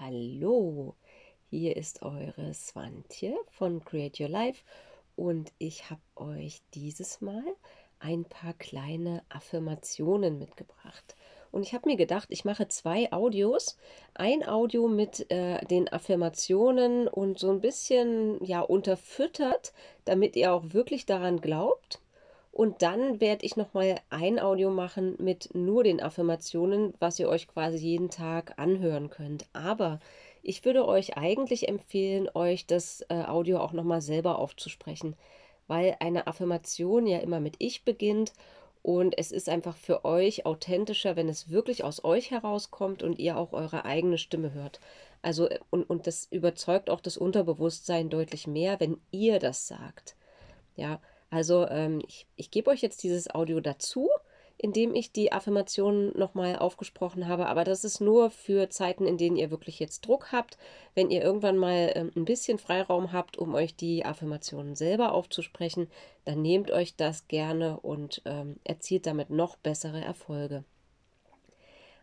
Hallo, hier ist eure Swantje von Create Your Life und ich habe euch dieses Mal ein paar kleine Affirmationen mitgebracht. Und ich habe mir gedacht, ich mache zwei Audios. Ein Audio mit äh, den Affirmationen und so ein bisschen ja unterfüttert, damit ihr auch wirklich daran glaubt. Und dann werde ich nochmal ein Audio machen mit nur den Affirmationen, was ihr euch quasi jeden Tag anhören könnt. Aber ich würde euch eigentlich empfehlen, euch das äh, Audio auch nochmal selber aufzusprechen, weil eine Affirmation ja immer mit Ich beginnt und es ist einfach für euch authentischer, wenn es wirklich aus euch herauskommt und ihr auch eure eigene Stimme hört. Also und, und das überzeugt auch das Unterbewusstsein deutlich mehr, wenn ihr das sagt. Ja, also ähm, ich, ich gebe euch jetzt dieses Audio dazu, indem ich die Affirmationen nochmal aufgesprochen habe. Aber das ist nur für Zeiten, in denen ihr wirklich jetzt Druck habt. Wenn ihr irgendwann mal ähm, ein bisschen Freiraum habt, um euch die Affirmationen selber aufzusprechen, dann nehmt euch das gerne und ähm, erzielt damit noch bessere Erfolge.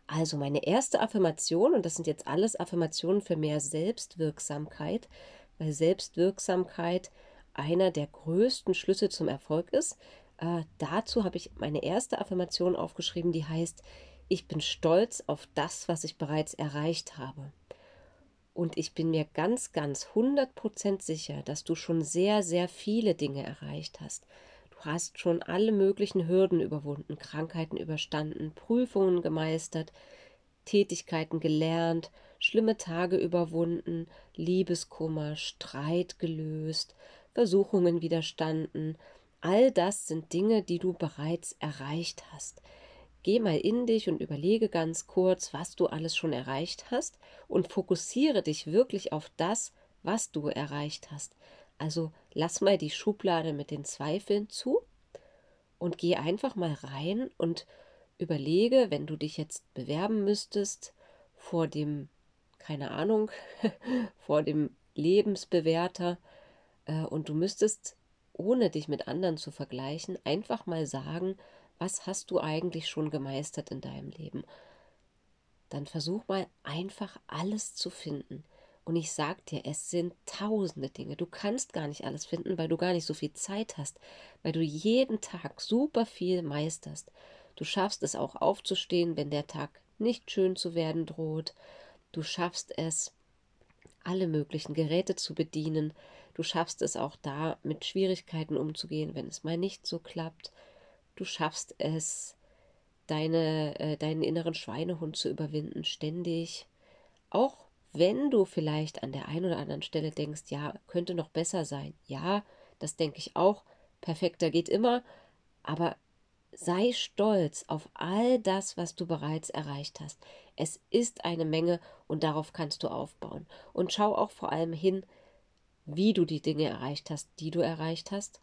Also meine erste Affirmation, und das sind jetzt alles Affirmationen für mehr Selbstwirksamkeit, weil Selbstwirksamkeit einer der größten Schlüsse zum Erfolg ist. Äh, dazu habe ich meine erste Affirmation aufgeschrieben, die heißt, ich bin stolz auf das, was ich bereits erreicht habe. Und ich bin mir ganz, ganz 100% sicher, dass du schon sehr, sehr viele Dinge erreicht hast. Du hast schon alle möglichen Hürden überwunden, Krankheiten überstanden, Prüfungen gemeistert, Tätigkeiten gelernt, schlimme Tage überwunden, Liebeskummer, Streit gelöst, Versuchungen widerstanden. All das sind Dinge, die du bereits erreicht hast. Geh mal in dich und überlege ganz kurz, was du alles schon erreicht hast und fokussiere dich wirklich auf das, was du erreicht hast. Also lass mal die Schublade mit den Zweifeln zu und geh einfach mal rein und überlege, wenn du dich jetzt bewerben müsstest vor dem, keine Ahnung, vor dem Lebensbewerter, und du müsstest, ohne dich mit anderen zu vergleichen, einfach mal sagen, was hast du eigentlich schon gemeistert in deinem Leben? Dann versuch mal einfach alles zu finden. Und ich sag dir, es sind tausende Dinge. Du kannst gar nicht alles finden, weil du gar nicht so viel Zeit hast, weil du jeden Tag super viel meisterst. Du schaffst es auch aufzustehen, wenn der Tag nicht schön zu werden droht. Du schaffst es, alle möglichen Geräte zu bedienen. Du schaffst es auch da, mit Schwierigkeiten umzugehen, wenn es mal nicht so klappt. Du schaffst es, deine, äh, deinen inneren Schweinehund zu überwinden, ständig. Auch wenn du vielleicht an der einen oder anderen Stelle denkst, ja, könnte noch besser sein. Ja, das denke ich auch. Perfekter geht immer. Aber sei stolz auf all das, was du bereits erreicht hast. Es ist eine Menge und darauf kannst du aufbauen. Und schau auch vor allem hin, wie du die Dinge erreicht hast, die du erreicht hast,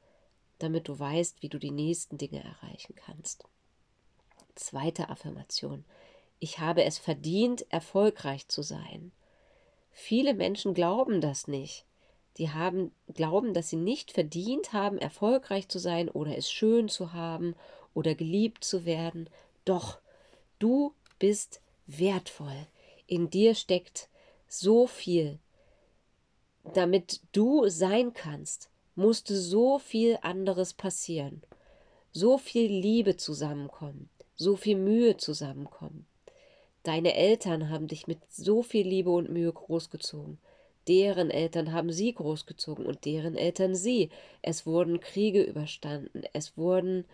damit du weißt, wie du die nächsten Dinge erreichen kannst. Zweite Affirmation. Ich habe es verdient, erfolgreich zu sein. Viele Menschen glauben das nicht. Die haben, glauben, dass sie nicht verdient haben, erfolgreich zu sein oder es schön zu haben oder geliebt zu werden. Doch, du bist wertvoll. In dir steckt so viel, damit du sein kannst, musste so viel anderes passieren, so viel Liebe zusammenkommen, so viel Mühe zusammenkommen. Deine Eltern haben dich mit so viel Liebe und Mühe großgezogen. Deren Eltern haben sie großgezogen und deren Eltern sie. Es wurden Kriege überstanden, es wurden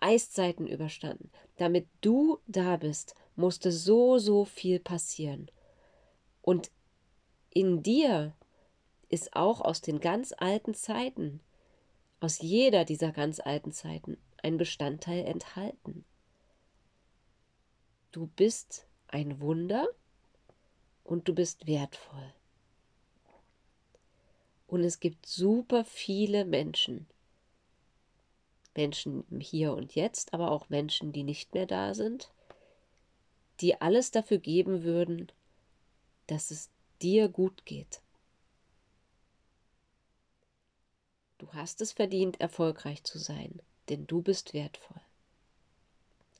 Eiszeiten überstanden. Damit du da bist, musste so, so viel passieren. Und in dir ist auch aus den ganz alten Zeiten, aus jeder dieser ganz alten Zeiten, ein Bestandteil enthalten. Du bist ein Wunder und du bist wertvoll. Und es gibt super viele Menschen, Menschen hier und jetzt, aber auch Menschen, die nicht mehr da sind, die alles dafür geben würden, dass es dir gut geht. Du hast es verdient, erfolgreich zu sein, denn du bist wertvoll.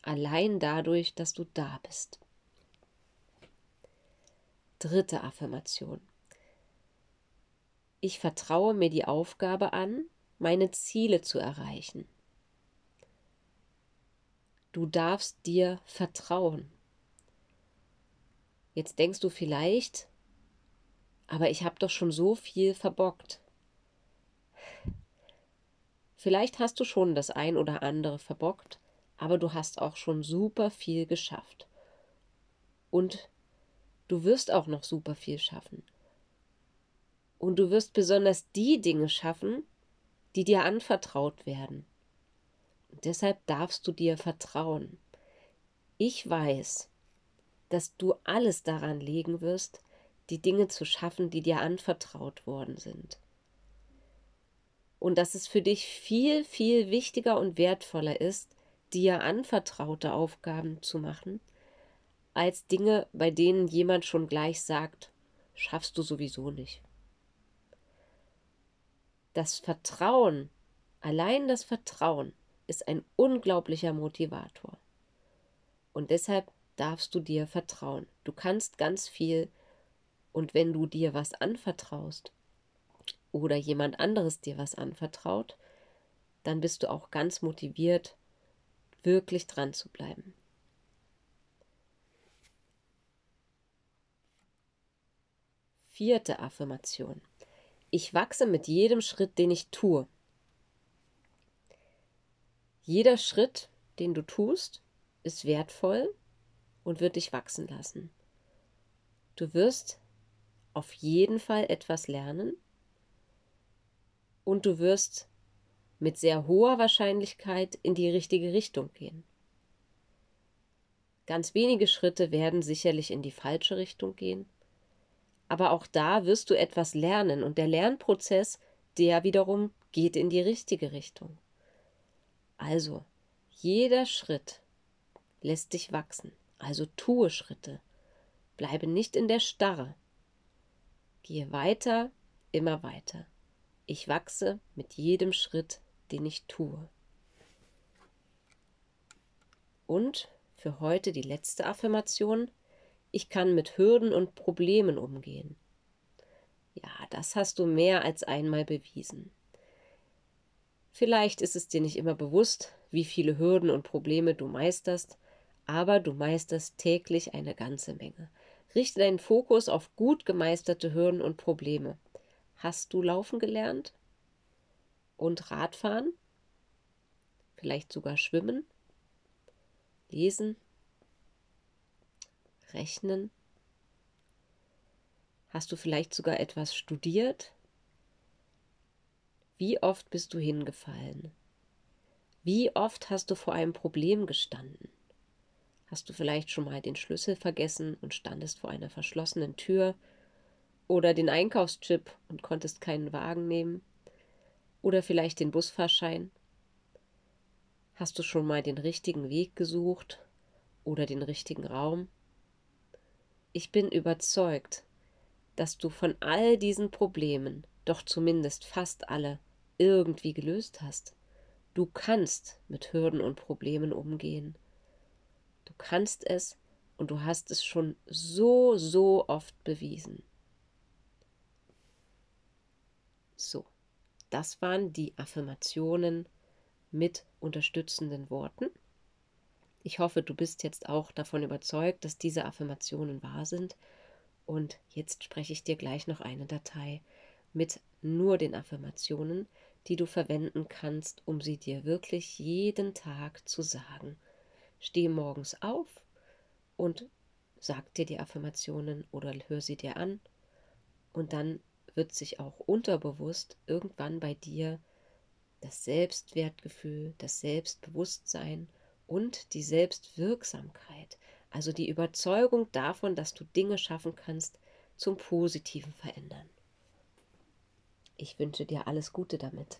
Allein dadurch, dass du da bist. Dritte Affirmation. Ich vertraue mir die Aufgabe an, meine Ziele zu erreichen. Du darfst dir vertrauen. Jetzt denkst du vielleicht, aber ich habe doch schon so viel verbockt. Vielleicht hast du schon das ein oder andere verbockt, aber du hast auch schon super viel geschafft. Und du wirst auch noch super viel schaffen. Und du wirst besonders die Dinge schaffen, die dir anvertraut werden. Und deshalb darfst du dir vertrauen. Ich weiß, dass du alles daran legen wirst, die Dinge zu schaffen, die dir anvertraut worden sind. Und dass es für dich viel, viel wichtiger und wertvoller ist, dir anvertraute Aufgaben zu machen, als Dinge, bei denen jemand schon gleich sagt, schaffst du sowieso nicht. Das Vertrauen, allein das Vertrauen, ist ein unglaublicher Motivator. Und deshalb darfst du dir vertrauen. Du kannst ganz viel und wenn du dir was anvertraust oder jemand anderes dir was anvertraut, dann bist du auch ganz motiviert, wirklich dran zu bleiben. Vierte Affirmation. Ich wachse mit jedem Schritt, den ich tue. Jeder Schritt, den du tust, ist wertvoll und wird dich wachsen lassen. Du wirst auf jeden Fall etwas lernen und du wirst mit sehr hoher Wahrscheinlichkeit in die richtige Richtung gehen. Ganz wenige Schritte werden sicherlich in die falsche Richtung gehen, aber auch da wirst du etwas lernen und der Lernprozess, der wiederum geht in die richtige Richtung. Also, jeder Schritt lässt dich wachsen, also tue Schritte, bleibe nicht in der Starre, Gehe weiter, immer weiter. Ich wachse mit jedem Schritt, den ich tue. Und für heute die letzte Affirmation. Ich kann mit Hürden und Problemen umgehen. Ja, das hast du mehr als einmal bewiesen. Vielleicht ist es dir nicht immer bewusst, wie viele Hürden und Probleme du meisterst, aber du meisterst täglich eine ganze Menge. Richte deinen Fokus auf gut gemeisterte Hürden und Probleme. Hast du laufen gelernt? Und Radfahren? Vielleicht sogar schwimmen? Lesen? Rechnen? Hast du vielleicht sogar etwas studiert? Wie oft bist du hingefallen? Wie oft hast du vor einem Problem gestanden? Hast du vielleicht schon mal den Schlüssel vergessen und standest vor einer verschlossenen Tür? Oder den Einkaufschip und konntest keinen Wagen nehmen? Oder vielleicht den Busfahrschein? Hast du schon mal den richtigen Weg gesucht oder den richtigen Raum? Ich bin überzeugt, dass du von all diesen Problemen doch zumindest fast alle irgendwie gelöst hast. Du kannst mit Hürden und Problemen umgehen. Du kannst es und du hast es schon so, so oft bewiesen. So, das waren die Affirmationen mit unterstützenden Worten. Ich hoffe, du bist jetzt auch davon überzeugt, dass diese Affirmationen wahr sind. Und jetzt spreche ich dir gleich noch eine Datei mit nur den Affirmationen, die du verwenden kannst, um sie dir wirklich jeden Tag zu sagen Steh morgens auf und sag dir die Affirmationen oder hör sie dir an und dann wird sich auch unterbewusst irgendwann bei dir das Selbstwertgefühl, das Selbstbewusstsein und die Selbstwirksamkeit, also die Überzeugung davon, dass du Dinge schaffen kannst, zum Positiven verändern. Ich wünsche dir alles Gute damit.